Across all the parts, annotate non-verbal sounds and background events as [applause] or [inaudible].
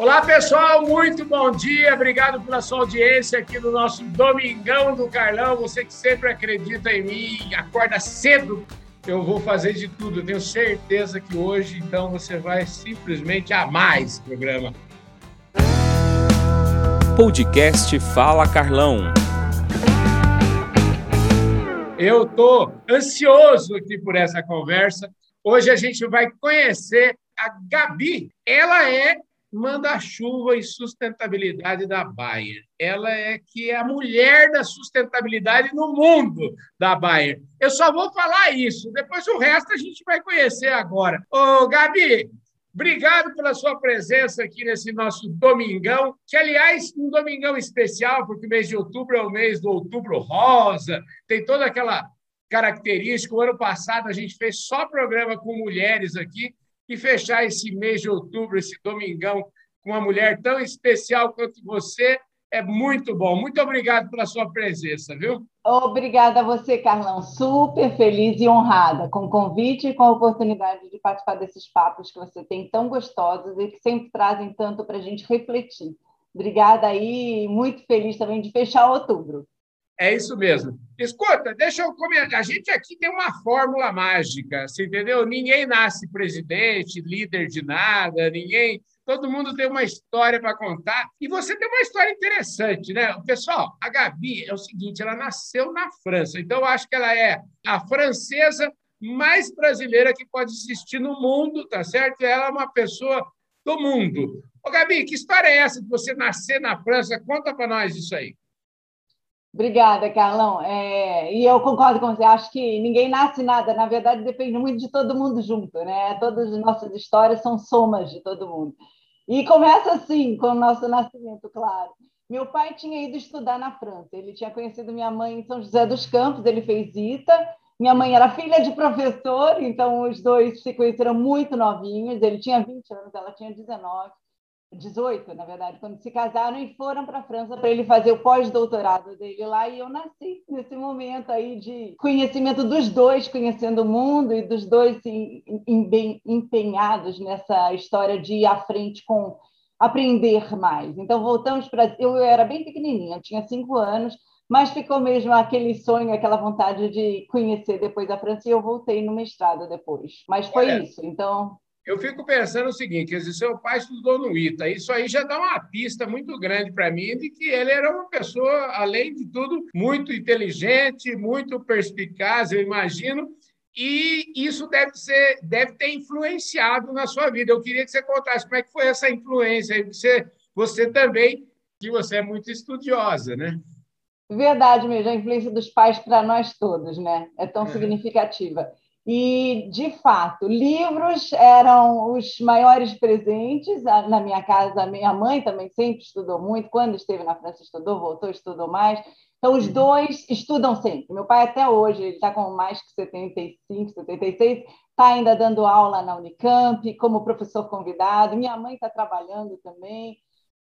Olá, pessoal, muito bom dia. Obrigado pela sua audiência aqui no nosso Domingão do Carlão. Você que sempre acredita em mim, acorda cedo. Eu vou fazer de tudo. Eu tenho certeza que hoje, então, você vai simplesmente amar esse programa. Podcast Fala Carlão. Eu estou ansioso aqui por essa conversa. Hoje a gente vai conhecer a Gabi. Ela é manda-chuva e sustentabilidade da Bayer. Ela é que é a mulher da sustentabilidade no mundo da Bayer. Eu só vou falar isso, depois o resto a gente vai conhecer agora. Ô, Gabi, obrigado pela sua presença aqui nesse nosso domingão, que, aliás, um domingão especial, porque o mês de outubro é o mês do outubro rosa, tem toda aquela característica. O ano passado a gente fez só programa com mulheres aqui, e fechar esse mês de outubro, esse domingão, com uma mulher tão especial quanto você, é muito bom. Muito obrigado pela sua presença, viu? Obrigada a você, Carlão. Super feliz e honrada com o convite e com a oportunidade de participar desses papos que você tem tão gostosos e que sempre trazem tanto para a gente refletir. Obrigada aí, muito feliz também de fechar outubro. É isso mesmo. Escuta, deixa eu comentar. A gente aqui tem uma fórmula mágica, você entendeu? Ninguém nasce presidente, líder de nada, ninguém. Todo mundo tem uma história para contar. E você tem uma história interessante, né? Pessoal, a Gabi é o seguinte: ela nasceu na França. Então, eu acho que ela é a francesa mais brasileira que pode existir no mundo, tá certo? Ela é uma pessoa do mundo. Ô, Gabi, que história é essa de você nascer na França? Conta para nós isso aí. Obrigada, Carlão. É, e eu concordo com você. Acho que ninguém nasce nada. Na verdade, depende muito de todo mundo junto, né? Todas as nossas histórias são somas de todo mundo. E começa assim, com o nosso nascimento, claro. Meu pai tinha ido estudar na França. Ele tinha conhecido minha mãe em São José dos Campos. Ele fez ITA. Minha mãe era filha de professor, então os dois se conheceram muito novinhos. Ele tinha 20 anos, ela tinha 19. 18, na verdade, quando se casaram e foram para a França para ele fazer o pós-doutorado dele lá. E eu nasci nesse momento aí de conhecimento dos dois, conhecendo o mundo e dos dois empenhados nessa história de ir à frente com aprender mais. Então, voltamos para. Eu era bem pequenininha, tinha cinco anos, mas ficou mesmo aquele sonho, aquela vontade de conhecer depois a França e eu voltei no mestrado depois. Mas foi Olha. isso. Então, eu fico pensando o seguinte: dizer, seu pai estudou no ITA, isso aí já dá uma pista muito grande para mim de que ele era uma pessoa, além de tudo, muito inteligente, muito perspicaz, eu imagino, e isso deve, ser, deve ter influenciado na sua vida. Eu queria que você contasse como é que foi essa influência, você, você também, que você é muito estudiosa, né? Verdade mesmo, a influência dos pais para nós todos, né? É tão é. significativa. E, de fato, livros eram os maiores presentes. Na minha casa, minha mãe também sempre estudou muito. Quando esteve na França, estudou, voltou, estudou mais. Então, os dois estudam sempre. Meu pai, até hoje, ele está com mais que 75, 76, está ainda dando aula na Unicamp, como professor convidado. Minha mãe está trabalhando também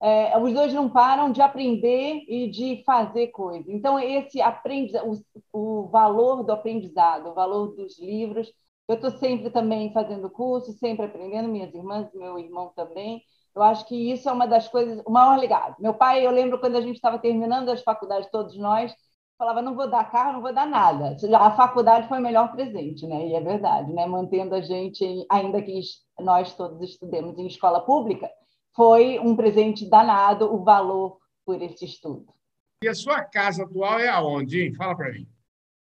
é, os dois não param de aprender e de fazer coisas. Então, esse aprendizado, o, o valor do aprendizado, o valor dos livros, eu estou sempre também fazendo curso, sempre aprendendo, minhas irmãs, meu irmão também. Eu acho que isso é uma das coisas, o maior legado. Meu pai, eu lembro quando a gente estava terminando as faculdades, todos nós, falava, não vou dar carro, não vou dar nada. A faculdade foi o melhor presente, né? E é verdade, né? Mantendo a gente, ainda que nós todos estudemos em escola pública, foi um presente danado o valor por esse estudo. E a sua casa atual é aonde, hein? Fala para mim.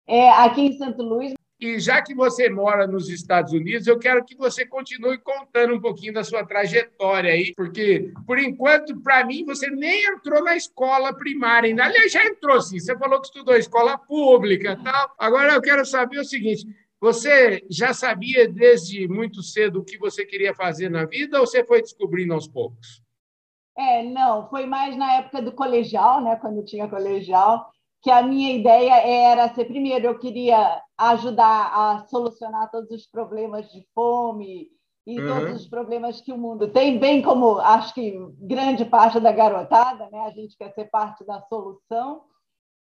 É aqui em Santo Luís. E já que você mora nos Estados Unidos, eu quero que você continue contando um pouquinho da sua trajetória aí, porque, por enquanto, para mim, você nem entrou na escola primária ainda. Aliás, já entrou sim, você falou que estudou escola pública tal. Agora eu quero saber o seguinte: você já sabia desde muito cedo o que você queria fazer na vida ou você foi descobrindo aos poucos? É, não, foi mais na época do colegial, né, quando tinha colegial, que a minha ideia era ser primeiro eu queria ajudar a solucionar todos os problemas de fome e uhum. todos os problemas que o mundo tem, bem como acho que grande parte da garotada, né, a gente quer ser parte da solução.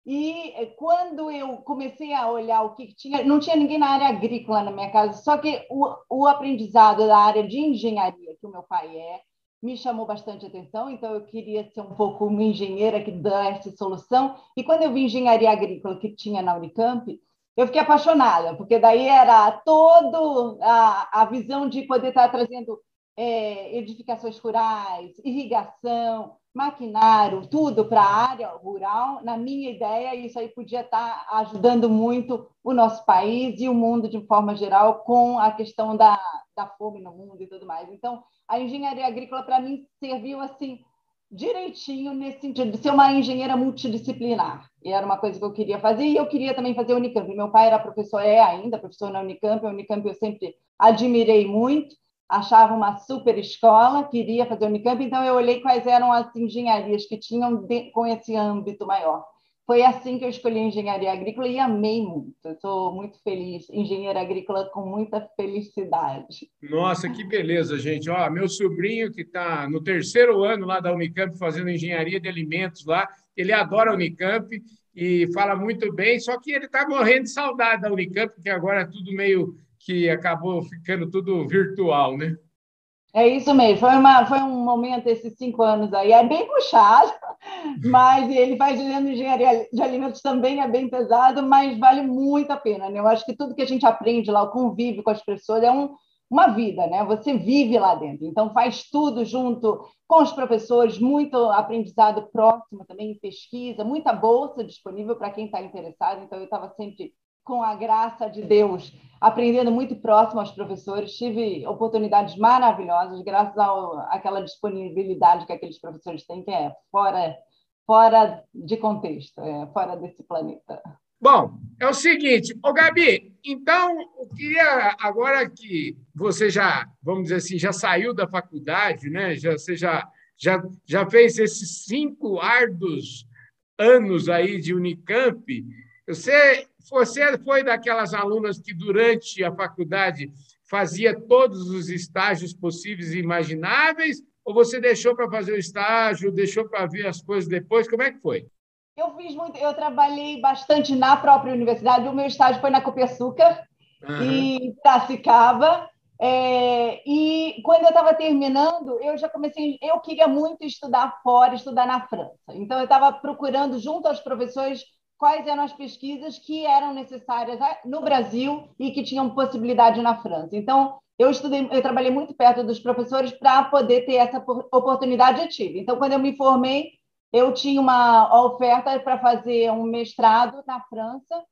E eh, quando eu comecei a olhar o que tinha, não tinha ninguém na área agrícola na minha casa, só que o, o aprendizado da área de engenharia, que o meu pai é, me chamou bastante atenção, então eu queria ser um pouco uma engenheira que desse solução. E quando eu vi engenharia agrícola que tinha na Unicamp, eu fiquei apaixonada, porque daí era toda a, a visão de poder estar trazendo é, edificações rurais, irrigação, maquinário, tudo para a área rural. Na minha ideia, isso aí podia estar ajudando muito o nosso país e o mundo de forma geral com a questão da, da fome no mundo e tudo mais. Então, a engenharia agrícola, para mim, serviu assim direitinho nesse sentido de ser uma engenheira multidisciplinar. E era uma coisa que eu queria fazer, e eu queria também fazer Unicamp. Meu pai era professor, é ainda professor na Unicamp, a Unicamp eu sempre admirei muito, achava uma super escola, queria fazer Unicamp, então eu olhei quais eram as engenharias que tinham de, com esse âmbito maior. Foi assim que eu escolhi engenharia agrícola e amei muito. Estou muito feliz. Engenheira agrícola com muita felicidade. Nossa, que beleza, gente. Ó, meu sobrinho, que está no terceiro ano lá da Unicamp, fazendo engenharia de alimentos lá, ele adora a Unicamp e fala muito bem, só que ele está morrendo de saudade da Unicamp, porque agora é tudo meio que acabou ficando tudo virtual, né? É isso mesmo, foi, uma, foi um momento, esses cinco anos aí, é bem puxado, [laughs] mas ele faz engenharia de alimentos também é bem pesado, mas vale muito a pena, né? Eu acho que tudo que a gente aprende lá, o convívio com as pessoas, é um, uma vida, né? Você vive lá dentro, então faz tudo junto com os professores, muito aprendizado próximo também, pesquisa, muita bolsa disponível para quem está interessado, então eu estava sempre com a graça de Deus, aprendendo muito próximo aos professores. Tive oportunidades maravilhosas, graças àquela disponibilidade que aqueles professores têm, que é fora, fora de contexto, é fora desse planeta. Bom, é o seguinte, ô Gabi, então eu queria agora que você já, vamos dizer assim, já saiu da faculdade, né? Já você já já, já fez esses cinco árduos anos aí de Unicamp. Você você foi daquelas alunas que, durante a faculdade, fazia todos os estágios possíveis e imagináveis? Ou você deixou para fazer o estágio, deixou para ver as coisas depois? Como é que foi? Eu fiz muito, eu trabalhei bastante na própria universidade. O meu estágio foi na Copersucar uhum. e Piracicaba. É, e quando eu estava terminando, eu já comecei. Eu queria muito estudar fora, estudar na França. Então, eu estava procurando, junto aos professores, quais eram as pesquisas que eram necessárias no Brasil e que tinham possibilidade na França. Então, eu estudei, eu trabalhei muito perto dos professores para poder ter essa oportunidade eu tive. Então, quando eu me formei, eu tinha uma oferta para fazer um mestrado na França.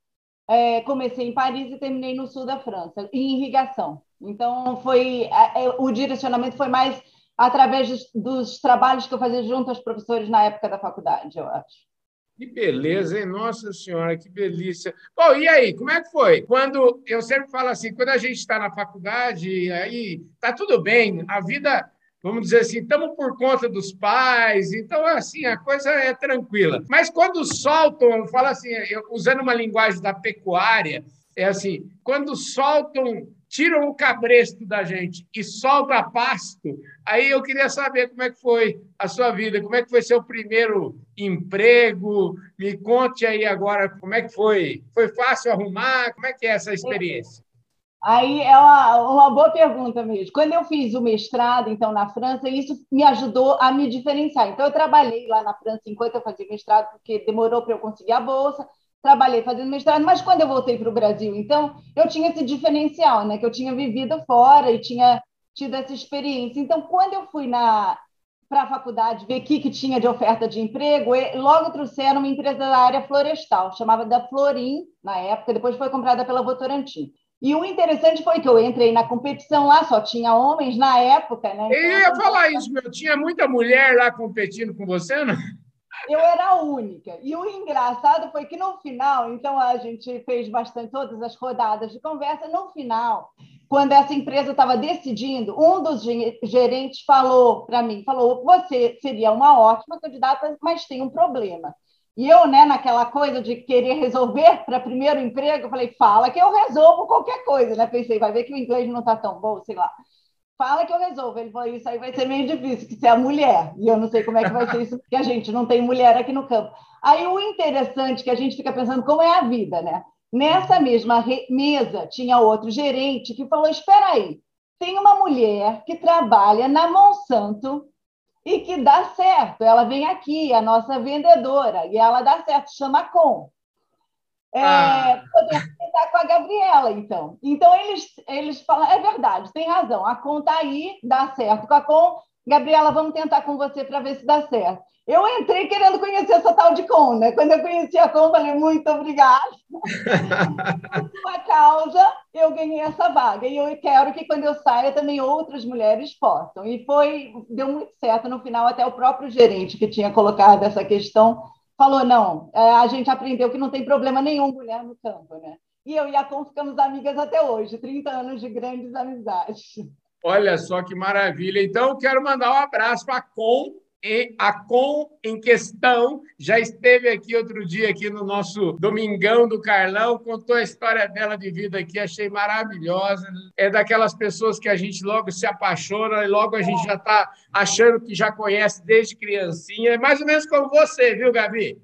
É, comecei em Paris e terminei no sul da França, em irrigação. Então, foi é, é, o direcionamento foi mais através dos, dos trabalhos que eu fazia junto aos professores na época da faculdade, eu acho. Que beleza, hein? Nossa Senhora, que delícia. Bom, e aí, como é que foi? Quando eu sempre falo assim, quando a gente está na faculdade, aí tá tudo bem, a vida, vamos dizer assim, estamos por conta dos pais, então assim, a coisa é tranquila. Mas quando soltam, eu falo assim, usando uma linguagem da pecuária, é assim, quando soltam tiram o cabresto da gente e solta pasto. Aí eu queria saber como é que foi a sua vida, como é que foi seu primeiro emprego. Me conte aí agora como é que foi. Foi fácil arrumar? Como é que é essa experiência? Aí é uma, uma boa pergunta mesmo. Quando eu fiz o mestrado, então, na França, isso me ajudou a me diferenciar. Então, eu trabalhei lá na França enquanto eu fazia mestrado, porque demorou para eu conseguir a bolsa trabalhei fazendo mestrado, mas quando eu voltei para o Brasil, então, eu tinha esse diferencial, né? Que eu tinha vivido fora e tinha tido essa experiência. Então, quando eu fui na para a faculdade ver o que, que tinha de oferta de emprego, logo trouxeram uma empresa da área florestal, chamava da Florim, na época, depois foi comprada pela Votorantim. E o interessante foi que eu entrei na competição lá, só tinha homens na época, né? Então, eu ia falar isso, meu. Tinha muita mulher lá competindo com você, não? Eu era a única. E o engraçado foi que no final, então a gente fez bastante todas as rodadas de conversa. No final, quando essa empresa estava decidindo, um dos gerentes falou para mim, falou: "Você seria uma ótima candidata, mas tem um problema". E eu, né, naquela coisa de querer resolver [laughs] para primeiro emprego, falei: "Fala que eu resolvo qualquer coisa", né? Pensei, vai ver que o inglês não está tão bom, sei lá fala que eu resolvo. Ele falou, isso aí vai ser meio difícil, que você é mulher. E eu não sei como é que vai ser isso, porque a gente não tem mulher aqui no campo. Aí o interessante que a gente fica pensando como é a vida, né? Nessa mesma mesa tinha outro gerente que falou: espera aí, tem uma mulher que trabalha na Monsanto e que dá certo. Ela vem aqui, a nossa vendedora, e ela dá certo, chama Com. É, ah. Podemos tentar com a Gabriela, então. Então, eles, eles falam, é verdade, tem razão, a está aí, dá certo. Com a Com, Gabriela, vamos tentar com você para ver se dá certo. Eu entrei querendo conhecer essa tal de Com, né? Quando eu conheci a Com, falei, muito obrigada. [laughs] Por sua causa, eu ganhei essa vaga. E eu quero que quando eu saia, também outras mulheres possam. E foi, deu muito certo. No final, até o próprio gerente que tinha colocado essa questão falou, não, é, a gente aprendeu que não tem problema nenhum mulher no campo, né? E eu e a Com ficamos amigas até hoje, 30 anos de grandes amizades. Olha só que maravilha. Então, quero mandar um abraço para a Com, a Com em questão já esteve aqui outro dia aqui no nosso Domingão do Carlão, contou a história dela de vida aqui, achei maravilhosa. É daquelas pessoas que a gente logo se apaixona e logo a gente já está achando que já conhece desde criancinha. É mais ou menos como você, viu, Gabi?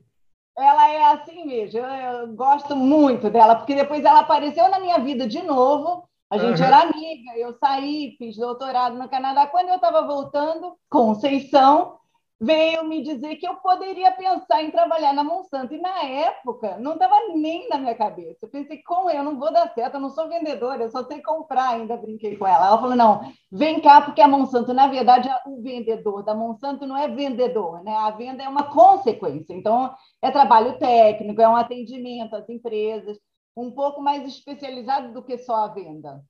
Ela é assim mesmo. Eu, eu gosto muito dela, porque depois ela apareceu na minha vida de novo. A gente uhum. era amiga, eu saí, fiz doutorado no Canadá. Quando eu estava voltando, Conceição, veio me dizer que eu poderia pensar em trabalhar na Monsanto. E na época, não estava nem na minha cabeça. Eu pensei, como eu não vou dar certo, eu não sou vendedora, eu só sei comprar, ainda brinquei com ela. Ela falou, não, vem cá, porque a Monsanto, na verdade, o vendedor da Monsanto não é vendedor, né? A venda é uma consequência. Então, é trabalho técnico, é um atendimento às empresas, um pouco mais especializado do que só a venda.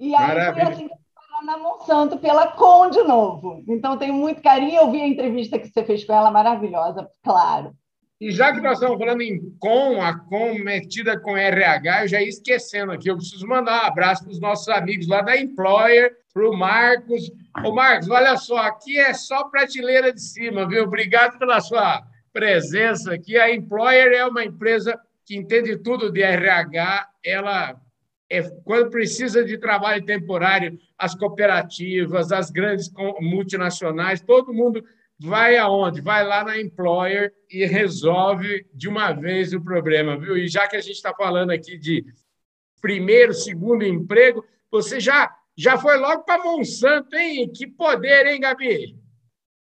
E aí Maravilha. foi assim que na Monsanto pela Com de novo. Então, tenho muito carinho. Eu vi a entrevista que você fez com ela, maravilhosa, claro. E já que nós estamos falando em com, a com metida com RH, eu já ia esquecendo aqui, eu preciso mandar um abraço para os nossos amigos lá da Employer, para o Marcos. Ô, Marcos, olha só, aqui é só prateleira de cima, viu? Obrigado pela sua presença aqui. A Employer é uma empresa que entende tudo de RH, ela é, quando precisa de trabalho temporário, as cooperativas, as grandes multinacionais, todo mundo vai aonde? Vai lá na employer e resolve de uma vez o problema, viu? E já que a gente está falando aqui de primeiro, segundo emprego, você já já foi logo para Monsanto, hein? Que poder, hein, Gabi?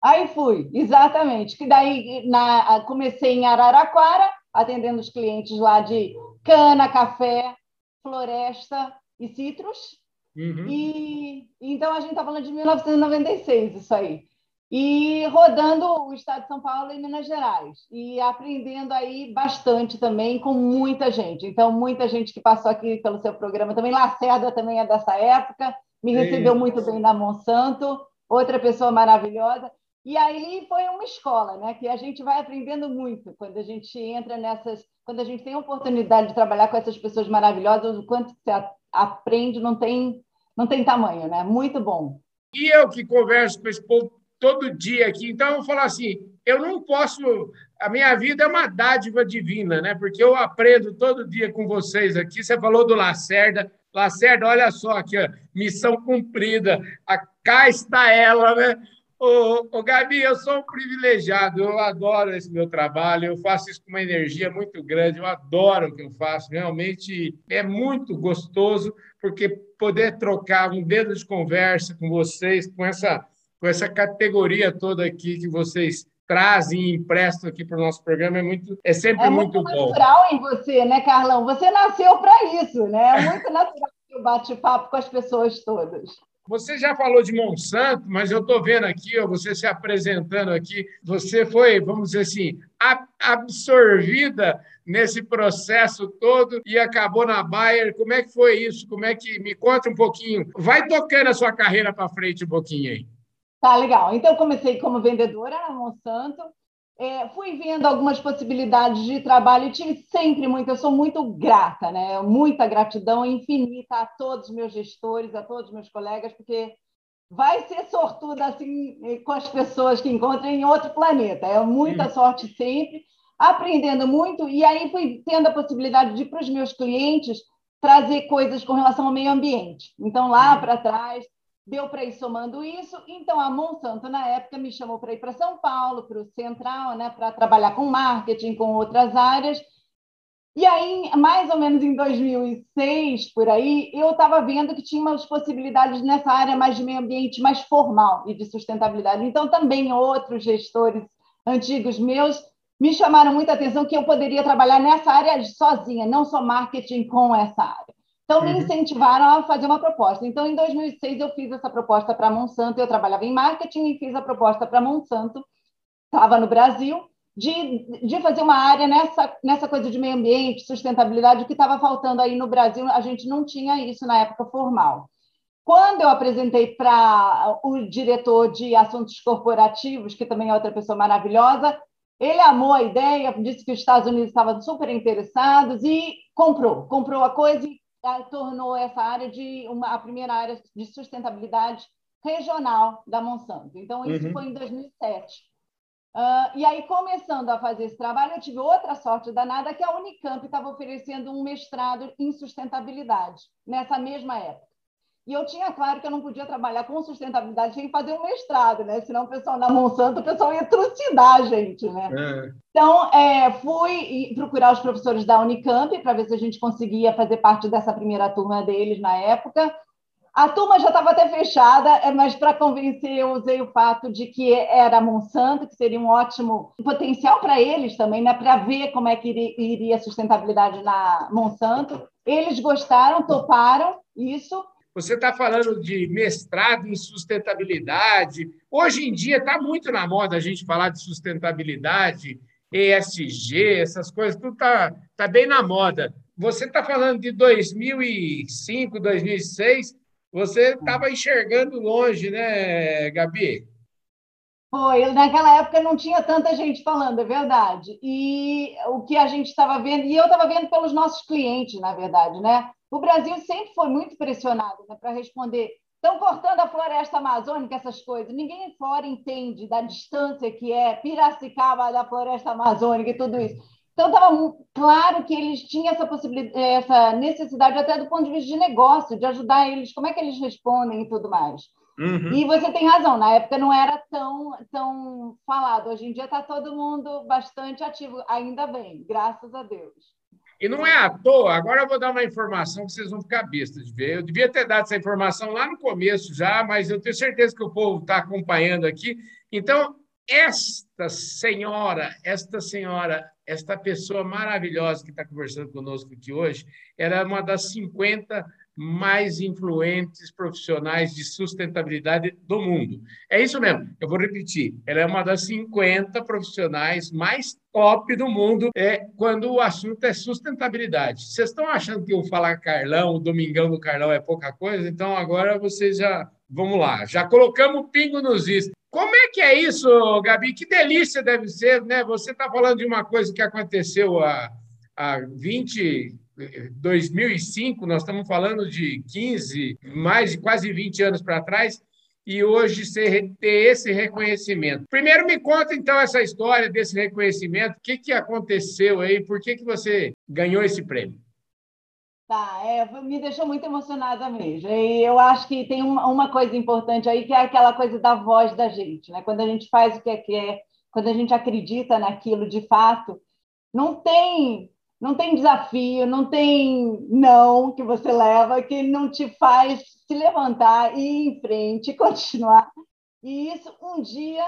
Aí fui, exatamente. Que daí na, comecei em Araraquara, atendendo os clientes lá de cana, café, floresta e citros. Uhum. E então a gente está falando de 1996, isso aí. E rodando o estado de São Paulo e Minas Gerais. E aprendendo aí bastante também com muita gente. Então, muita gente que passou aqui pelo seu programa também. Lacerda também é dessa época, me recebeu muito bem na Monsanto, outra pessoa maravilhosa. E aí foi uma escola, né? Que a gente vai aprendendo muito quando a gente entra nessas, quando a gente tem a oportunidade de trabalhar com essas pessoas maravilhosas, o quanto você aprende não tem, não tem tamanho, né? Muito bom. E eu que converso com esse povo todo dia aqui, então eu vou falar assim, eu não posso, a minha vida é uma dádiva divina, né? Porque eu aprendo todo dia com vocês aqui. Você falou do Lacerda, Lacerda, olha só aqui, ó, missão cumprida. A, cá está ela, né? Ô, ô, Gabi, eu sou um privilegiado, eu adoro esse meu trabalho, eu faço isso com uma energia muito grande, eu adoro o que eu faço, realmente é muito gostoso, porque poder trocar um dedo de conversa com vocês, com essa, com essa categoria toda aqui que vocês trazem e emprestam aqui para o nosso programa é muito é sempre é muito, muito bom. É natural em você, né, Carlão? Você nasceu para isso, né? É muito [laughs] natural o bate-papo com as pessoas todas. Você já falou de Monsanto, mas eu estou vendo aqui, ó, você se apresentando aqui, você foi, vamos dizer assim, absorvida nesse processo todo e acabou na Bayer. Como é que foi isso? Como é que me conta um pouquinho? Vai tocando a sua carreira para frente um pouquinho aí. Tá legal. Então comecei como vendedora na Monsanto, é, fui vendo algumas possibilidades de trabalho e tive sempre muito, eu sou muito grata, né? Muita gratidão infinita a todos os meus gestores, a todos os meus colegas, porque vai ser sortuda assim com as pessoas que encontram em outro planeta. É muita uhum. sorte sempre, aprendendo muito, e aí fui tendo a possibilidade de, para os meus clientes, trazer coisas com relação ao meio ambiente. Então, lá uhum. para trás, deu para ir somando isso. Então, a Monsanto, na época, me chamou para ir para São Paulo, para o Central, né, para trabalhar com marketing, com outras áreas. E aí, mais ou menos em 2006, por aí, eu estava vendo que tinha umas possibilidades nessa área mais de meio ambiente, mais formal e de sustentabilidade. Então, também outros gestores antigos meus me chamaram muita atenção que eu poderia trabalhar nessa área sozinha, não só marketing com essa área. Então, me uhum. incentivaram a fazer uma proposta. Então, em 2006, eu fiz essa proposta para a Monsanto. Eu trabalhava em marketing e fiz a proposta para a Monsanto. Estava no Brasil de, de fazer uma área nessa, nessa coisa de meio ambiente, sustentabilidade, o que estava faltando aí no Brasil, a gente não tinha isso na época formal. Quando eu apresentei para o diretor de assuntos corporativos, que também é outra pessoa maravilhosa, ele amou a ideia, disse que os Estados Unidos estavam super interessados e comprou, comprou a coisa e tornou essa área de uma, a primeira área de sustentabilidade regional da Monsanto. Então, isso uhum. foi em 2007. Uh, e aí, começando a fazer esse trabalho, eu tive outra sorte danada, que a Unicamp estava oferecendo um mestrado em sustentabilidade, nessa mesma época. E eu tinha claro que eu não podia trabalhar com sustentabilidade sem fazer um mestrado, né? Senão o pessoal na Monsanto, o pessoal ia trucidar a gente, né? É. Então, é, fui procurar os professores da Unicamp para ver se a gente conseguia fazer parte dessa primeira turma deles na época. A turma já estava até fechada, é, mas para convencer, eu usei o fato de que era Monsanto, que seria um ótimo potencial para eles também, né? para ver como é que iria a sustentabilidade na Monsanto. Eles gostaram, toparam isso. Você está falando de mestrado em sustentabilidade. Hoje em dia está muito na moda a gente falar de sustentabilidade, ESG, essas coisas, tudo está tá bem na moda. Você está falando de 2005, 2006 você estava enxergando longe, né, Gabi? Foi, naquela época não tinha tanta gente falando, é verdade. E o que a gente estava vendo, e eu estava vendo pelos nossos clientes, na verdade, né? O Brasil sempre foi muito pressionado né, para responder. Estão cortando a floresta amazônica, essas coisas. Ninguém fora entende da distância que é Piracicaba da floresta amazônica e tudo isso. Então, estava claro que eles tinham essa possibilidade, essa necessidade, até do ponto de vista de negócio, de ajudar eles, como é que eles respondem e tudo mais. Uhum. E você tem razão, na época não era tão, tão falado. Hoje em dia está todo mundo bastante ativo, ainda bem, graças a Deus. E não é à toa, agora eu vou dar uma informação que vocês vão ficar bestas de ver. Eu devia ter dado essa informação lá no começo já, mas eu tenho certeza que o povo está acompanhando aqui. Então, esta senhora, esta senhora, esta pessoa maravilhosa que está conversando conosco aqui hoje, era é uma das 50 mais influentes profissionais de sustentabilidade do mundo. É isso mesmo, eu vou repetir. Ela é uma das 50 profissionais mais top do mundo é, quando o assunto é sustentabilidade. Vocês estão achando que o Falar Carlão, o Domingão do Carlão é pouca coisa? Então agora vocês já. Vamos lá, já colocamos o pingo nos is. Como é que é isso, Gabi? Que delícia deve ser, né? Você está falando de uma coisa que aconteceu há, há 20, 2005, nós estamos falando de 15, mais de quase 20 anos para trás, e hoje ter esse reconhecimento. Primeiro, me conta então essa história desse reconhecimento, o que, que aconteceu aí, por que, que você ganhou esse prêmio? Tá, é, me deixou muito emocionada mesmo. E eu acho que tem uma, uma, coisa importante aí, que é aquela coisa da voz da gente, né? Quando a gente faz o que é, é, quando a gente acredita naquilo de fato, não tem, não tem desafio, não tem não que você leva que não te faz se levantar e ir em frente, [laughs] continuar. E isso um dia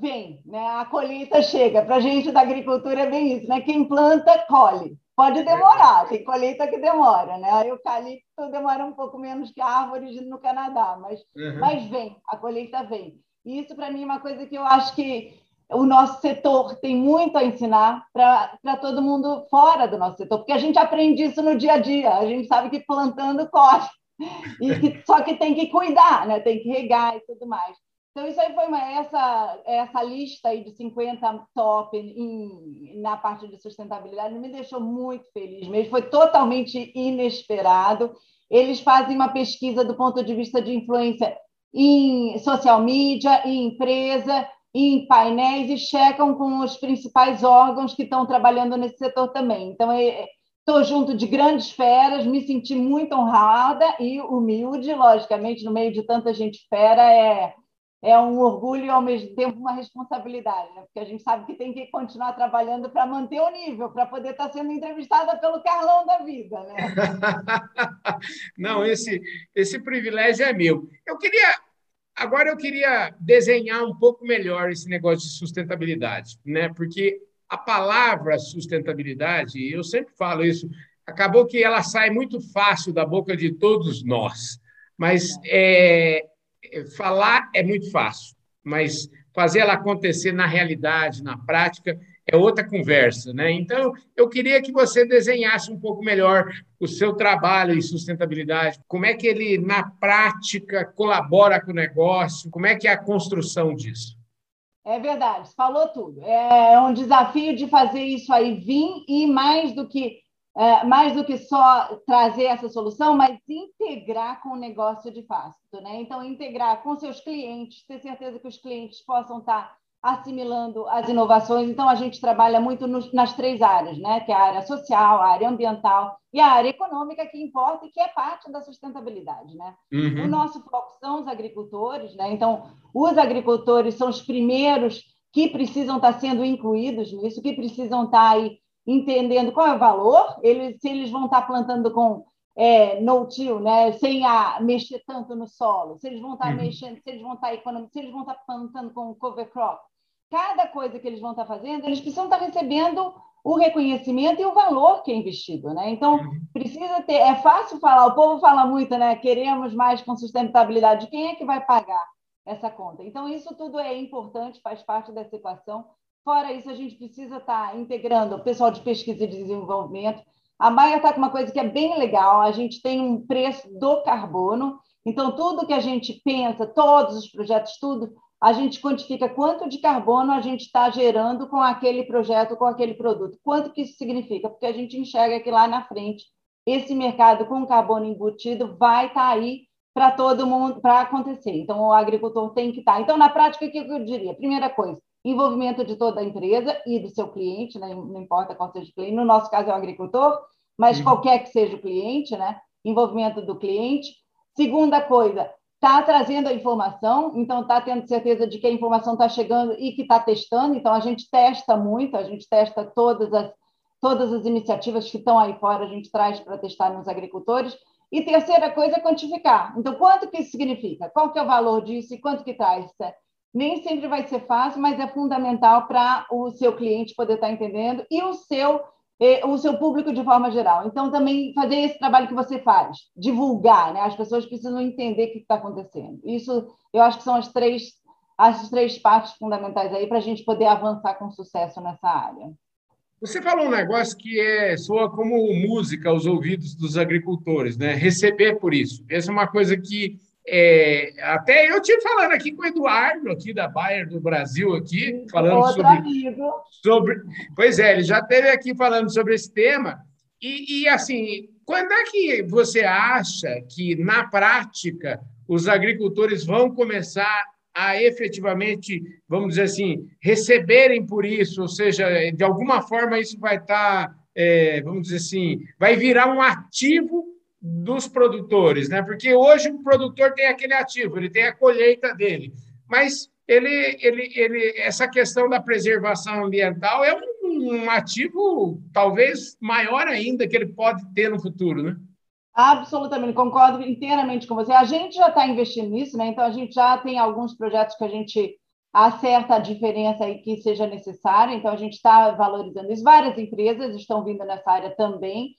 vem, né? A colheita chega. Para a gente da agricultura é bem isso, né? Quem planta, colhe. Pode demorar, tem colheita que demora, né? A eucalipto demora um pouco menos que a árvore no Canadá, mas, uhum. mas vem, a colheita vem. E isso, para mim, é uma coisa que eu acho que o nosso setor tem muito a ensinar para todo mundo fora do nosso setor, porque a gente aprende isso no dia a dia, a gente sabe que plantando corre, e que, só que tem que cuidar, né? tem que regar e tudo mais. Então, isso aí foi uma, essa, essa lista aí de 50 top em, na parte de sustentabilidade me deixou muito feliz mesmo, foi totalmente inesperado. Eles fazem uma pesquisa do ponto de vista de influência em social media, em empresa, em painéis e checam com os principais órgãos que estão trabalhando nesse setor também. Então, estou é, junto de grandes feras, me senti muito honrada e humilde, logicamente, no meio de tanta gente fera, é é um orgulho e, ao mesmo tempo, uma responsabilidade, né? porque a gente sabe que tem que continuar trabalhando para manter o nível, para poder estar sendo entrevistada pelo Carlão da vida. Né? [laughs] Não, esse, esse privilégio é meu. Eu queria. Agora eu queria desenhar um pouco melhor esse negócio de sustentabilidade, né? Porque a palavra sustentabilidade, eu sempre falo isso, acabou que ela sai muito fácil da boca de todos nós, mas é, falar é muito fácil, mas fazer ela acontecer na realidade, na prática, é outra conversa, né? Então, eu queria que você desenhasse um pouco melhor o seu trabalho em sustentabilidade, como é que ele, na prática, colabora com o negócio, como é que é a construção disso. É verdade, falou tudo. É um desafio de fazer isso aí vir e mais do que é, mais do que só trazer essa solução, mas integrar com o negócio de fato. Né? Então, integrar com seus clientes, ter certeza que os clientes possam estar assimilando as inovações. Então, a gente trabalha muito nos, nas três áreas, né? que é a área social, a área ambiental e a área econômica, que importa e que é parte da sustentabilidade. Né? Uhum. O nosso foco são os agricultores, né? então, os agricultores são os primeiros que precisam estar sendo incluídos nisso, que precisam estar aí entendendo qual é o valor, eles, se eles vão estar plantando com é, no-till, né, sem a, mexer tanto no solo, se eles vão estar uhum. mexendo, se eles vão estar economizando, se eles vão estar plantando com cover crop, cada coisa que eles vão estar fazendo, eles precisam estar recebendo o reconhecimento e o valor que é investido, né? Então uhum. precisa ter, é fácil falar, o povo fala muito, né? Queremos mais com sustentabilidade. Quem é que vai pagar essa conta? Então isso tudo é importante, faz parte dessa equação. Fora isso, a gente precisa estar integrando o pessoal de pesquisa e desenvolvimento. A Maia está com uma coisa que é bem legal: a gente tem um preço do carbono. Então, tudo que a gente pensa, todos os projetos, tudo, a gente quantifica quanto de carbono a gente está gerando com aquele projeto, com aquele produto. Quanto que isso significa? Porque a gente enxerga que lá na frente, esse mercado com carbono embutido vai estar tá aí para todo mundo, para acontecer. Então, o agricultor tem que estar. Tá. Então, na prática, o que eu diria? Primeira coisa, envolvimento de toda a empresa e do seu cliente, né? não importa qual seja o cliente, no nosso caso é o agricultor, mas uhum. qualquer que seja o cliente, né? envolvimento do cliente. Segunda coisa, está trazendo a informação, então está tendo certeza de que a informação está chegando e que está testando, então a gente testa muito, a gente testa todas as, todas as iniciativas que estão aí fora, a gente traz para testar nos agricultores. E terceira coisa é quantificar. Então, quanto que isso significa? Qual que é o valor disso e quanto que traz? nem sempre vai ser fácil, mas é fundamental para o seu cliente poder estar entendendo e o seu o seu público de forma geral. Então, também fazer esse trabalho que você faz, divulgar, né? As pessoas precisam entender o que está acontecendo. Isso, eu acho que são as três, as três partes fundamentais aí para a gente poder avançar com sucesso nessa área. Você falou um negócio que é, soa como música aos ouvidos dos agricultores, né? Receber por isso. Essa é uma coisa que é, até eu tive falando aqui com o Eduardo, aqui da Bayer do Brasil, aqui, falando Outro sobre, amigo. sobre. Pois é, ele já esteve aqui falando sobre esse tema. E, e, assim, quando é que você acha que, na prática, os agricultores vão começar a efetivamente, vamos dizer assim, receberem por isso? Ou seja, de alguma forma isso vai estar, é, vamos dizer assim, vai virar um ativo dos produtores, né? Porque hoje o produtor tem aquele ativo, ele tem a colheita dele, mas ele, ele, ele, essa questão da preservação ambiental é um, um ativo talvez maior ainda que ele pode ter no futuro, né? Absolutamente, concordo inteiramente com você. A gente já está investindo nisso, né? Então a gente já tem alguns projetos que a gente acerta a diferença aí que seja necessária. Então a gente está valorizando isso. Várias empresas estão vindo nessa área também.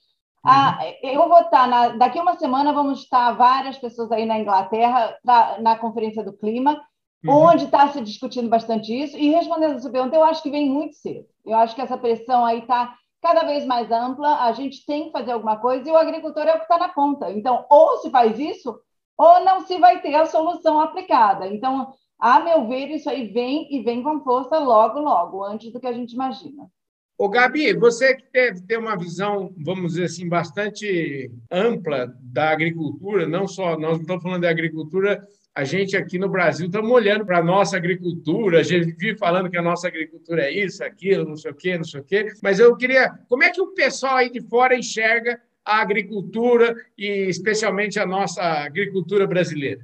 Ah, eu vou estar, na, daqui uma semana vamos estar várias pessoas aí na Inglaterra pra, na Conferência do Clima, uhum. onde está se discutindo bastante isso. E respondendo a sua pergunta, eu acho que vem muito cedo. Eu acho que essa pressão aí está cada vez mais ampla, a gente tem que fazer alguma coisa e o agricultor é o que está na ponta. Então, ou se faz isso, ou não se vai ter a solução aplicada. Então, a meu ver, isso aí vem e vem com força logo, logo, antes do que a gente imagina. Ô, Gabi, você que deve ter uma visão, vamos dizer assim, bastante ampla da agricultura, não só, nós não estamos falando de agricultura, a gente aqui no Brasil estamos olhando para a nossa agricultura, a gente vive falando que a nossa agricultura é isso, aquilo, não sei o quê, não sei o quê, mas eu queria, como é que o pessoal aí de fora enxerga a agricultura e especialmente a nossa agricultura brasileira?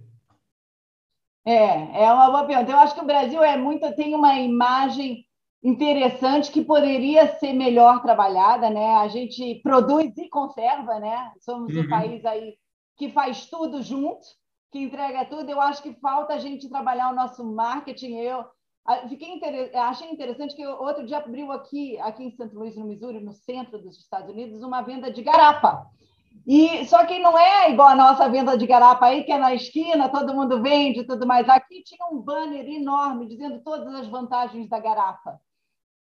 É, é uma boa pergunta. Eu acho que o Brasil é muito tem uma imagem interessante que poderia ser melhor trabalhada, né? A gente produz e conserva, né? Somos uhum. um país aí que faz tudo junto, que entrega tudo. Eu acho que falta a gente trabalhar o nosso marketing. Eu fiquei inter... achei interessante que outro dia abriu aqui, aqui em St. Louis, no Missouri, no centro dos Estados Unidos, uma venda de garapa. E só que não é igual a nossa venda de garapa aí, que é na esquina, todo mundo vende e tudo mais. Aqui tinha um banner enorme dizendo todas as vantagens da garapa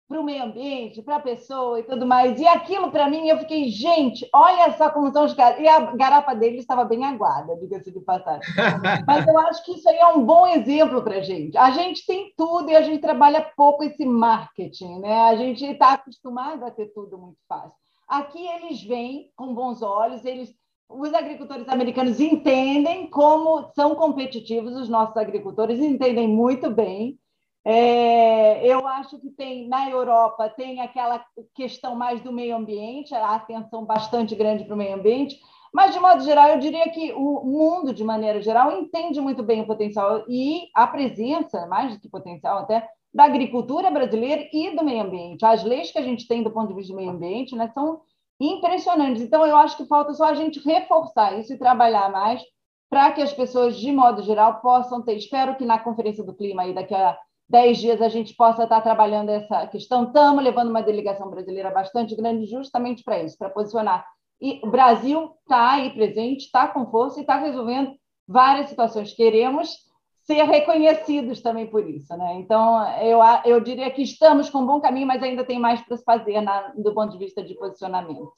para o meio ambiente, para a pessoa e tudo mais. E aquilo, para mim, eu fiquei, gente, olha só como estão os caras. E a garapa dele estava bem aguada, diga-se de passagem. [laughs] Mas eu acho que isso aí é um bom exemplo para a gente. A gente tem tudo e a gente trabalha pouco esse marketing, né? A gente está acostumado a ter tudo muito fácil. Aqui eles vêm com bons olhos, eles os agricultores americanos entendem como são competitivos os nossos agricultores, entendem muito bem. É, eu acho que tem na Europa tem aquela questão mais do meio ambiente, a atenção bastante grande para o meio ambiente, mas de modo geral eu diria que o mundo de maneira geral entende muito bem o potencial e a presença, mais do que potencial até, da agricultura brasileira e do meio ambiente. As leis que a gente tem do ponto de vista do meio ambiente, né, são impressionantes. Então eu acho que falta só a gente reforçar isso e trabalhar mais para que as pessoas de modo geral possam ter. Espero que na conferência do clima aí daqui a dez dias a gente possa estar trabalhando essa questão. Estamos levando uma delegação brasileira bastante grande justamente para isso, para posicionar. E o Brasil está aí presente, está com força e está resolvendo várias situações. Queremos ser reconhecidos também por isso. Né? Então, eu, eu diria que estamos com um bom caminho, mas ainda tem mais para se fazer na, do ponto de vista de posicionamento.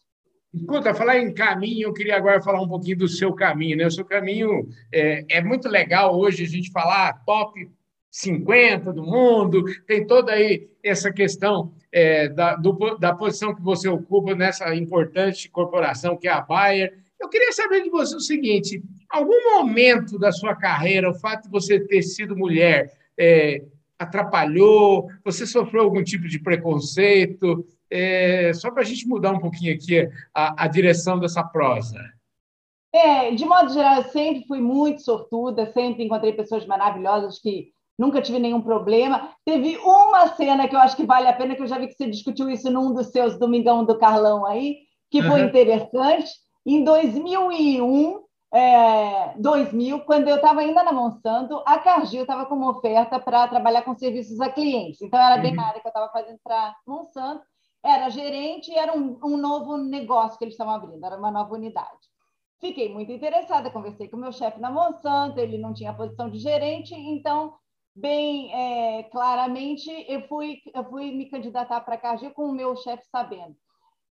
Escuta, falar em caminho, eu queria agora falar um pouquinho do seu caminho. Né? O seu caminho é, é muito legal hoje a gente falar top 50 do mundo, tem toda aí essa questão é, da, do, da posição que você ocupa nessa importante corporação que é a Bayer. Eu queria saber de você o seguinte: algum momento da sua carreira, o fato de você ter sido mulher é, atrapalhou? Você sofreu algum tipo de preconceito? É, só para a gente mudar um pouquinho aqui a, a direção dessa prosa. É, de modo geral, eu sempre fui muito sortuda, sempre encontrei pessoas maravilhosas que nunca tive nenhum problema. Teve uma cena que eu acho que vale a pena, que eu já vi que você discutiu isso num dos seus Domingão do Carlão aí, que foi uhum. interessante. Em 2001, é, 2000, quando eu estava ainda na Monsanto, a Cargill estava com uma oferta para trabalhar com serviços a clientes. Então, era bem uhum. na área que eu estava fazendo para Monsanto. Era gerente e era um, um novo negócio que eles estavam abrindo, era uma nova unidade. Fiquei muito interessada, conversei com o meu chefe na Monsanto, ele não tinha posição de gerente, então bem é, claramente, eu fui, eu fui me candidatar para a Cargill com o meu chefe sabendo.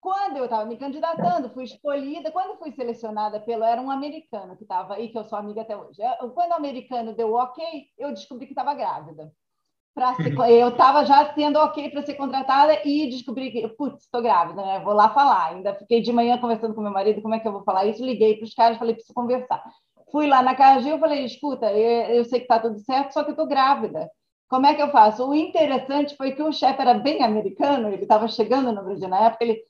Quando eu estava me candidatando, fui escolhida. Quando fui selecionada pelo. Era um americano que estava aí, que eu sou amiga até hoje. Quando o americano deu ok, eu descobri que estava grávida. Ser, eu estava já tendo ok para ser contratada e descobri que, putz, estou grávida, né? Vou lá falar. Ainda fiquei de manhã conversando com meu marido, como é que eu vou falar isso? Liguei para os caras, falei, preciso conversar. Fui lá na Cargill, falei, escuta, eu, eu sei que está tudo certo, só que eu estou grávida. Como é que eu faço? O interessante foi que o chefe era bem americano, ele estava chegando no Brasil na época, ele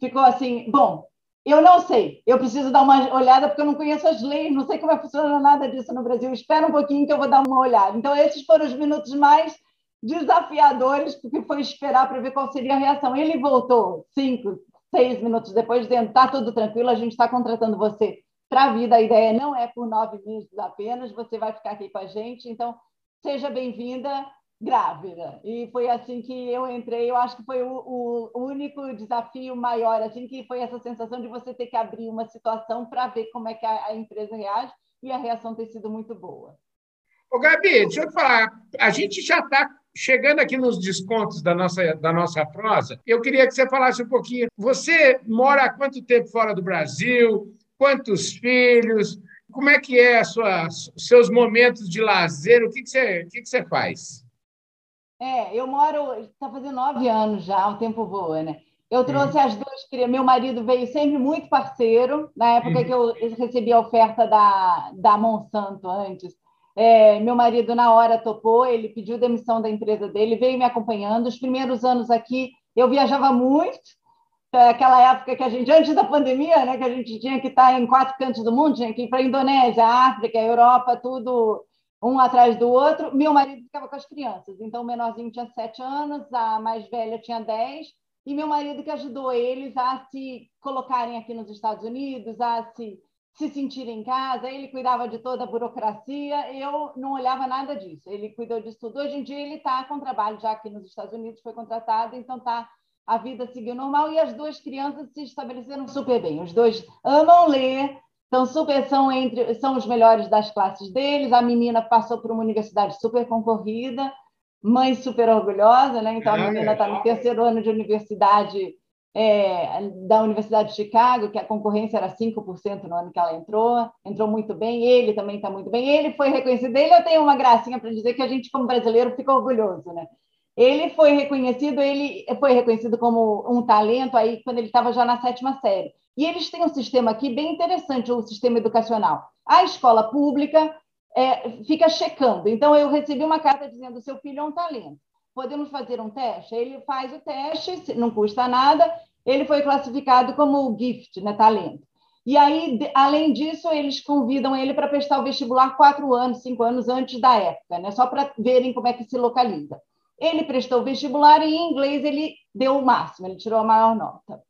ficou assim, bom, eu não sei, eu preciso dar uma olhada porque eu não conheço as leis, não sei como é funciona nada disso no Brasil, espera um pouquinho que eu vou dar uma olhada. Então, esses foram os minutos mais desafiadores, porque foi esperar para ver qual seria a reação. Ele voltou cinco, seis minutos depois, dizendo: está tudo tranquilo, a gente está contratando você para a vida. A ideia não é por nove meses apenas, você vai ficar aqui com a gente. Então, seja bem-vinda grávida. E foi assim que eu entrei. Eu acho que foi o, o, único desafio maior, assim, que foi essa sensação de você ter que abrir uma situação para ver como é que a, a, empresa reage e a reação ter sido muito boa. Ô, Gabi, deixa eu falar. A gente já está chegando aqui nos descontos da nossa, da nossa prosa. Eu queria que você falasse um pouquinho. Você mora há quanto tempo fora do Brasil? Quantos filhos, como é que é sua, seus momentos de lazer, o que, que, você, o que, que você faz? É, eu moro, está fazendo nove anos já, o tempo voa, né? Eu trouxe as duas crianças. Meu marido veio sempre muito parceiro, na época que eu recebi a oferta da, da Monsanto antes. É, meu marido, na hora, topou, ele pediu demissão da empresa dele, veio me acompanhando. Os primeiros anos aqui, eu viajava muito, é aquela época que a gente, antes da pandemia, né, que a gente tinha que estar em quatro cantos do mundo, tinha que ir para a Indonésia, África, Europa, tudo um atrás do outro. Meu marido ficava com as crianças, então o menorzinho tinha sete anos, a mais velha tinha dez, e meu marido que ajudou eles a se colocarem aqui nos Estados Unidos, a se, se sentirem em casa. Ele cuidava de toda a burocracia, eu não olhava nada disso. Ele cuidou disso tudo. Hoje em dia ele está com trabalho já aqui nos Estados Unidos, foi contratado, então está a vida seguiu normal e as duas crianças se estabeleceram super bem. Os dois amam ler, são super são entre são os melhores das classes deles. A menina passou por uma universidade super concorrida, mãe super orgulhosa, né? Então a ah, menina está no terceiro ano de universidade é, da Universidade de Chicago, que a concorrência era 5% no ano que ela entrou, entrou muito bem, ele também está muito bem, ele foi reconhecido, ele eu tenho uma gracinha para dizer que a gente, como brasileiro, fica orgulhoso, né? Ele foi reconhecido, ele foi reconhecido como um talento aí quando ele estava já na sétima série. E eles têm um sistema aqui bem interessante, o sistema educacional. A escola pública é, fica checando. Então, eu recebi uma carta dizendo: seu filho é um talento. Podemos fazer um teste? Ele faz o teste, não custa nada. Ele foi classificado como gift, né, talento. E aí, além disso, eles convidam ele para prestar o vestibular quatro anos, cinco anos antes da época, né, só para verem como é que se localiza. Ele prestou o vestibular e em inglês ele deu o máximo, ele tirou a maior nota.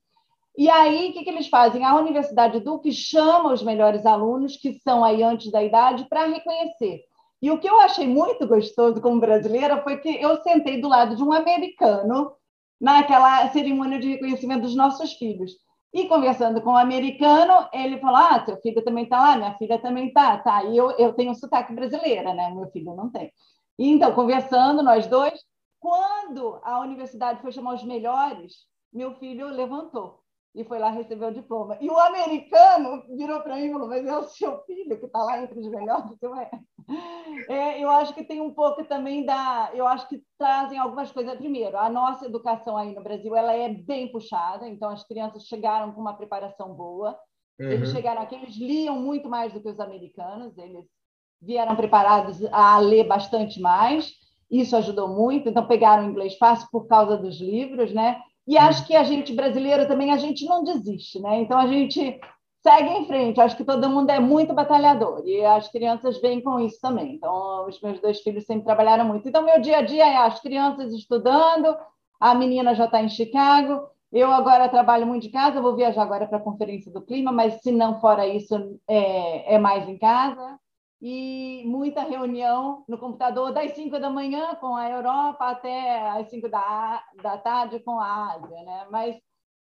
E aí, o que, que eles fazem? A Universidade Duke chama os melhores alunos, que são aí antes da idade, para reconhecer. E o que eu achei muito gostoso como brasileira foi que eu sentei do lado de um americano naquela cerimônia de reconhecimento dos nossos filhos. E conversando com o um americano, ele falou: Ah, seu filho também está lá, minha filha também está. Tá, e eu, eu tenho sotaque brasileira, né? Meu filho não tem. E, então, conversando, nós dois, quando a universidade foi chamar os melhores, meu filho levantou e foi lá receber o diploma. E o americano virou para mim e falou: Mas é o seu filho que está lá entre os melhores? Eu, é. é. eu acho que tem um pouco também da. Eu acho que trazem algumas coisas. Primeiro, a nossa educação aí no Brasil ela é bem puxada, então as crianças chegaram com uma preparação boa. Uhum. Eles chegaram aqui, eles liam muito mais do que os americanos, eles vieram preparados a ler bastante mais. Isso ajudou muito, então pegaram o inglês fácil por causa dos livros, né? E acho que a gente brasileiro também a gente não desiste, né? Então a gente segue em frente. Acho que todo mundo é muito batalhador e as crianças vêm com isso também. Então os meus dois filhos sempre trabalharam muito. Então meu dia a dia é as crianças estudando, a menina já está em Chicago. Eu agora trabalho muito de casa, vou viajar agora para a Conferência do Clima, mas se não fora isso, é, é mais em casa e muita reunião no computador das 5 da manhã com a Europa até as 5 da, da tarde com a Ásia, né? Mas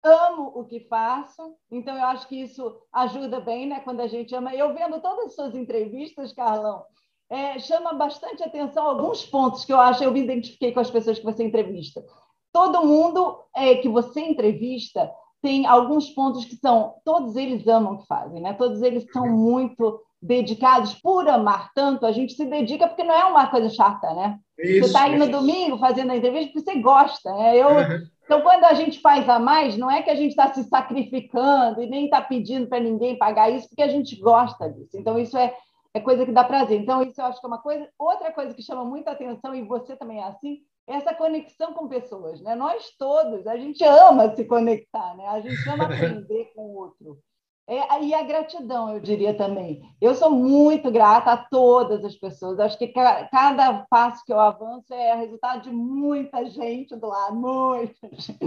amo o que faço, então eu acho que isso ajuda bem, né? Quando a gente ama. Eu vendo todas as suas entrevistas, Carlão, é, chama bastante atenção alguns pontos que eu acho, eu me identifiquei com as pessoas que você entrevista. Todo mundo é, que você entrevista tem alguns pontos que são, todos eles amam o que fazem, né? Todos eles são muito dedicados por amar tanto, a gente se dedica porque não é uma coisa chata, né? Isso, você está aí no domingo fazendo a entrevista porque você gosta, né? Eu, uhum. Então, quando a gente faz a mais, não é que a gente está se sacrificando e nem está pedindo para ninguém pagar isso, porque a gente gosta disso. Então, isso é, é coisa que dá prazer. Então, isso eu acho que é uma coisa. Outra coisa que chama muita atenção, e você também é assim, é essa conexão com pessoas. Né? Nós todos, a gente ama se conectar, né? a gente ama [laughs] aprender com o outro. É, e a gratidão, eu diria também. Eu sou muito grata a todas as pessoas. Acho que cada passo que eu avanço é resultado de muita gente do lado, muita gente.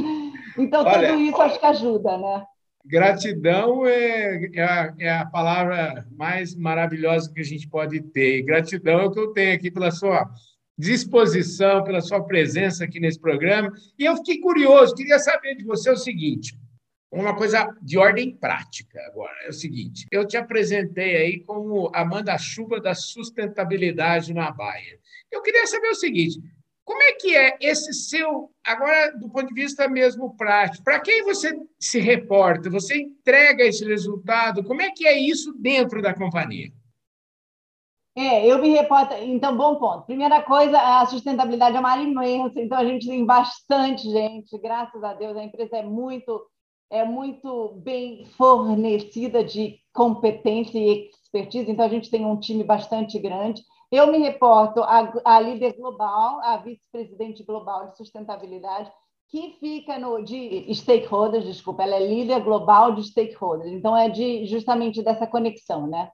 Então, Olha, tudo isso acho que ajuda, né? Gratidão é, é a, é, a, palavra mais maravilhosa que a gente pode ter. E gratidão é o que eu tenho aqui pela sua disposição, pela sua presença aqui nesse programa. E eu fiquei curioso, queria saber de você o seguinte: uma coisa de ordem prática agora. É o seguinte: eu te apresentei aí como a manda-chuva da sustentabilidade na Baia. Eu queria saber o seguinte: como é que é esse seu, agora do ponto de vista mesmo prático, para quem você se reporta? Você entrega esse resultado? Como é que é isso dentro da companhia? É, eu me reporto. Então, bom ponto. Primeira coisa, a sustentabilidade é uma área imensa, então a gente tem bastante gente, graças a Deus, a empresa é muito é muito bem fornecida de competência e expertise, então a gente tem um time bastante grande. Eu me reporto à, líder global, à vice-presidente global de sustentabilidade, que fica no de stakeholders, desculpa, ela é líder global de stakeholders, então é de justamente dessa conexão, né?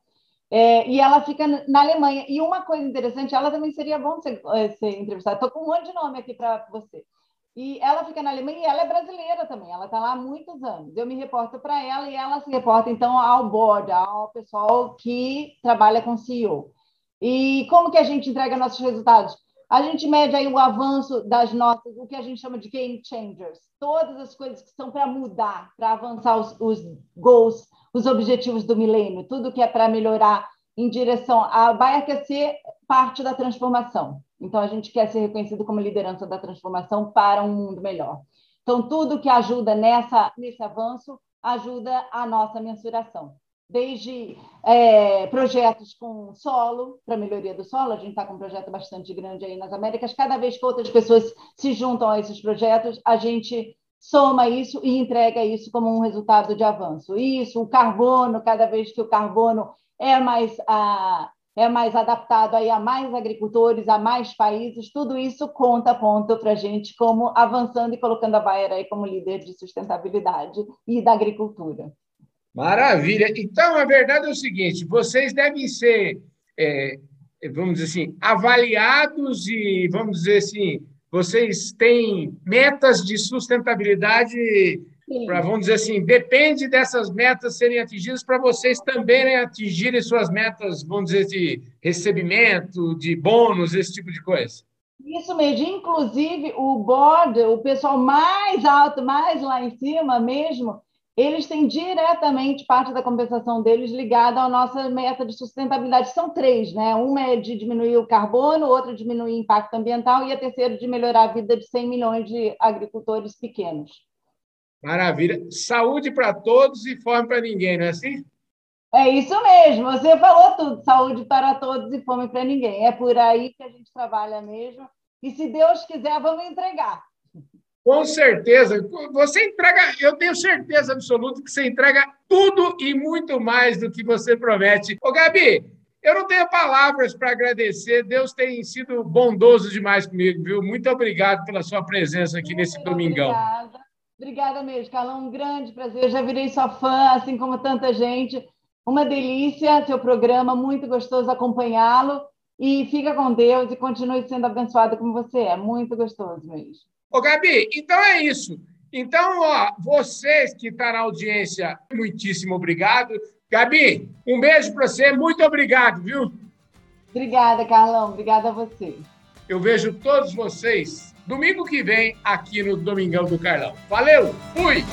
É, e ela fica na Alemanha. E uma coisa interessante, ela também seria bom ser, eh, ser entrevistada. Estou com um monte de nome aqui para você. E ela fica na Alemanha e ela é brasileira também, ela está lá há muitos anos. Eu me reporto para ela e ela se reporta, então, ao board, ao pessoal que trabalha com CEO. E como que a gente entrega nossos resultados? A gente mede aí o avanço das nossas, o que a gente chama de game changers, todas as coisas que são para mudar, para avançar os, os goals, os objetivos do milênio, tudo que é para melhorar em direção a vai aquecer parte da transformação. Então, a gente quer ser reconhecido como liderança da transformação para um mundo melhor. Então, tudo que ajuda nessa, nesse avanço ajuda a nossa mensuração. Desde é, projetos com solo, para melhoria do solo, a gente está com um projeto bastante grande aí nas Américas. Cada vez que outras pessoas se juntam a esses projetos, a gente soma isso e entrega isso como um resultado de avanço. Isso, o carbono, cada vez que o carbono é mais a, é mais adaptado aí a mais agricultores, a mais países, tudo isso conta ponto para a gente como avançando e colocando a Bayer aí como líder de sustentabilidade e da agricultura. Maravilha. Então, a verdade é o seguinte: vocês devem ser, é, vamos dizer assim, avaliados e, vamos dizer assim, vocês têm metas de sustentabilidade Pra, vamos dizer assim, depende dessas metas serem atingidas para vocês também né, atingirem suas metas, vamos dizer, de recebimento, de bônus, esse tipo de coisa. Isso mesmo. Inclusive, o board, o pessoal mais alto, mais lá em cima mesmo, eles têm diretamente parte da compensação deles ligada à nossa meta de sustentabilidade. São três, né? Uma é de diminuir o carbono, outra diminuir o impacto ambiental e a terceira de melhorar a vida de 100 milhões de agricultores pequenos. Maravilha. Saúde para todos e fome para ninguém, não é assim? É isso mesmo, você falou tudo. Saúde para todos e fome para ninguém. É por aí que a gente trabalha mesmo. E se Deus quiser, vamos entregar. Com certeza. Você entrega, eu tenho certeza absoluta que você entrega tudo e muito mais do que você promete. Ô, Gabi, eu não tenho palavras para agradecer. Deus tem sido bondoso demais comigo, viu? Muito obrigado pela sua presença aqui muito nesse domingão. Obrigada. Obrigada mesmo, Carlão. Um grande prazer. Eu já virei sua fã, assim como tanta gente. Uma delícia seu programa, muito gostoso acompanhá-lo. E fica com Deus e continue sendo abençoado como você é. Muito gostoso mesmo. Ô, Gabi, então é isso. Então, ó, vocês que estão tá na audiência, muitíssimo obrigado. Gabi, um beijo para você. Muito obrigado, viu? Obrigada, Carlão. Obrigada a você. Eu vejo todos vocês domingo que vem aqui no Domingão do Carlão. Valeu, fui!